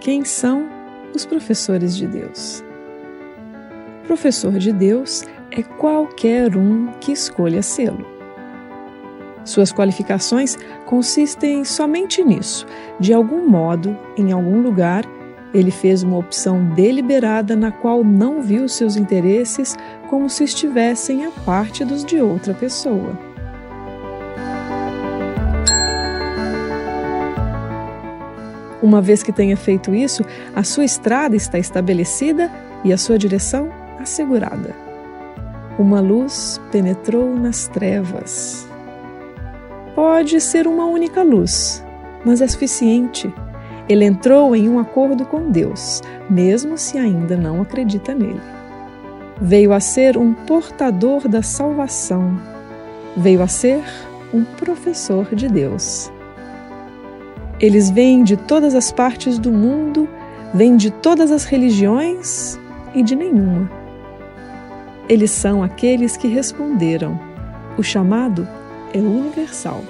Quem são os professores de Deus? Professor de Deus é qualquer um que escolha sê-lo. Suas qualificações consistem somente nisso. De algum modo, em algum lugar, ele fez uma opção deliberada na qual não viu seus interesses como se estivessem a parte dos de outra pessoa. Uma vez que tenha feito isso, a sua estrada está estabelecida e a sua direção assegurada. Uma luz penetrou nas trevas. Pode ser uma única luz, mas é suficiente. Ele entrou em um acordo com Deus, mesmo se ainda não acredita nele. Veio a ser um portador da salvação. Veio a ser um professor de Deus. Eles vêm de todas as partes do mundo, vêm de todas as religiões e de nenhuma. Eles são aqueles que responderam: o chamado é universal.